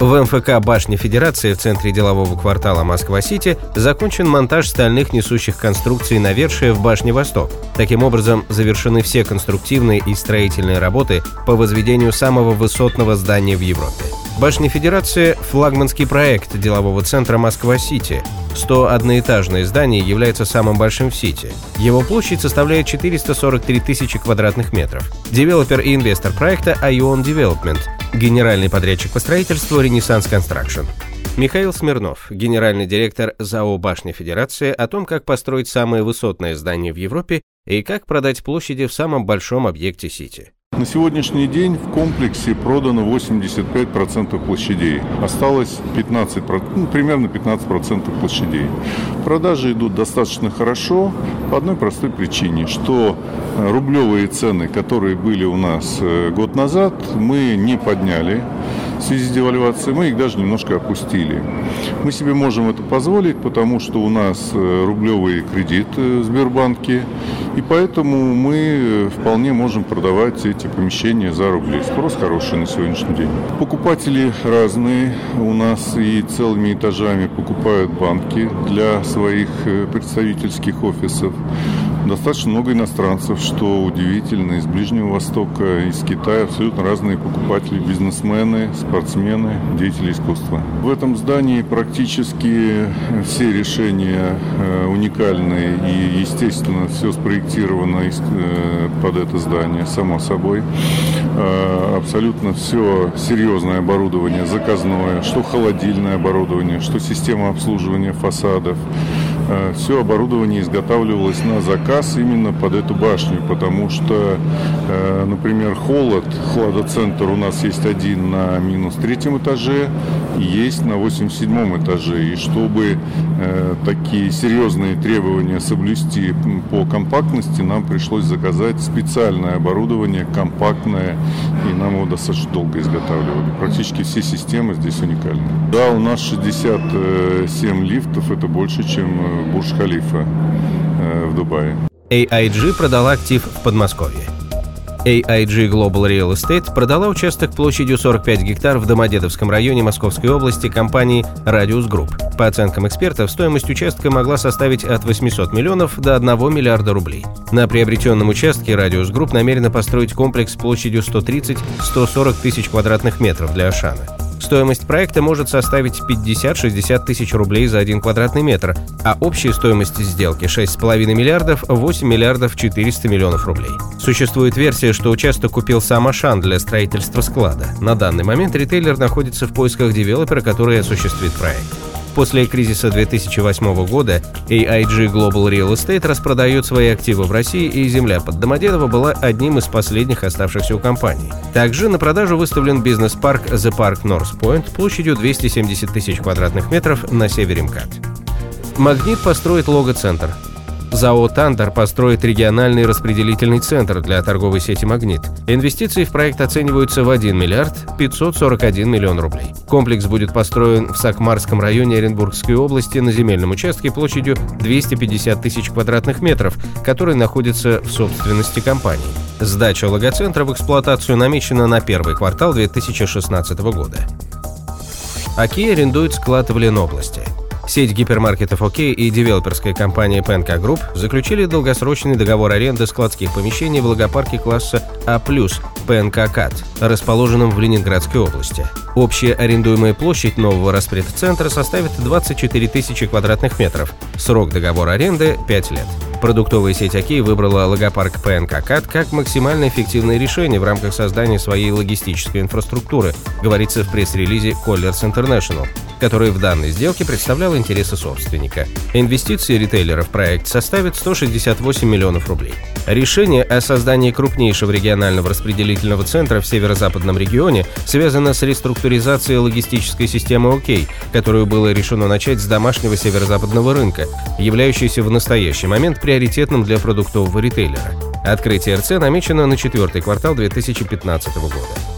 В МФК «Башни Федерации» в центре делового квартала Москва-Сити закончен монтаж стальных несущих конструкций навершия в башне «Восток». Таким образом, завершены все конструктивные и строительные работы по возведению самого высотного здания в Европе. Башня Федерации – флагманский проект делового центра Москва-Сити. 101-этажное здание является самым большим в Сити. Его площадь составляет 443 тысячи квадратных метров. Девелопер и инвестор проекта AEON Development, генеральный подрядчик по строительству Renaissance Construction. Михаил Смирнов, генеральный директор ЗАО «Башня Федерации» о том, как построить самое высотное здание в Европе и как продать площади в самом большом объекте Сити. На сегодняшний день в комплексе продано 85% площадей. Осталось 15, ну, примерно 15% площадей. Продажи идут достаточно хорошо по одной простой причине, что э, рублевые цены, которые были у нас э, год назад, мы не подняли в связи с девальвацией, мы их даже немножко опустили. Мы себе можем это позволить, потому что у нас э, рублевый кредит в Сбербанке, и поэтому мы вполне можем продавать эти помещения за рубли. Спрос хороший на сегодняшний день. Покупатели разные. У нас и целыми этажами покупают банки для своих э, представительских офисов. Достаточно много иностранцев, что удивительно, из Ближнего Востока, из Китая, абсолютно разные покупатели, бизнесмены, спортсмены, деятели искусства. В этом здании практически все решения э, уникальные и, естественно, все спроектировано э, под это здание, само собой. Э, абсолютно все серьезное оборудование, заказное, что холодильное оборудование, что система обслуживания фасадов, все оборудование изготавливалось на заказ именно под эту башню, потому что, например, холод, хладоцентр у нас есть один на минус третьем этаже, есть на 87 этаже. И чтобы э, такие серьезные требования соблюсти по компактности, нам пришлось заказать специальное оборудование, компактное, и нам его достаточно долго изготавливали. Практически все системы здесь уникальны. Да, у нас 67 лифтов, это больше, чем Бурж-Халифа э, в Дубае. AIG продала актив в Подмосковье. AIG Global Real Estate продала участок площадью 45 гектар в Домодедовском районе Московской области компании Radius Group. По оценкам экспертов, стоимость участка могла составить от 800 миллионов до 1 миллиарда рублей. На приобретенном участке Radius Group намерена построить комплекс площадью 130-140 тысяч квадратных метров для Ашана. Стоимость проекта может составить 50-60 тысяч рублей за один квадратный метр, а общая стоимость сделки 6,5 миллиардов 8 миллиардов 400 миллионов рублей. Существует версия, что участок купил сам Ашан для строительства склада. На данный момент ритейлер находится в поисках девелопера, который осуществит проект. После кризиса 2008 года AIG Global Real Estate распродает свои активы в России, и земля под Домодедово была одним из последних оставшихся у компании. Также на продажу выставлен бизнес-парк The Park North Point площадью 270 тысяч квадратных метров на севере МКАД. Магнит построит лого-центр. ЗАО «Тандер» построит региональный распределительный центр для торговой сети «Магнит». Инвестиции в проект оцениваются в 1 миллиард 541 миллион рублей. Комплекс будет построен в Сакмарском районе Оренбургской области на земельном участке площадью 250 тысяч квадратных метров, который находится в собственности компании. Сдача логоцентра в эксплуатацию намечена на первый квартал 2016 года. О'Кей арендует склад в Ленобласти. Сеть гипермаркетов О'Кей и девелоперская компания ПНК Групп заключили долгосрочный договор аренды складских помещений в логопарке класса А+, ПНК КАД, расположенном в Ленинградской области. Общая арендуемая площадь нового распредцентра составит 24 тысячи квадратных метров. Срок договора аренды – 5 лет. Продуктовая сеть ОК выбрала логопарк ПНК КАТ как максимально эффективное решение в рамках создания своей логистической инфраструктуры, говорится в пресс-релизе Colliers International. Который в данной сделке представлял интересы собственника. Инвестиции ритейлера в проект составят 168 миллионов рублей. Решение о создании крупнейшего регионального распределительного центра в северо-западном регионе связано с реструктуризацией логистической системы ОК, которую было решено начать с домашнего северо-западного рынка, являющейся в настоящий момент приоритетным для продуктового ритейлера. Открытие РЦ намечено на четвертый квартал 2015 года.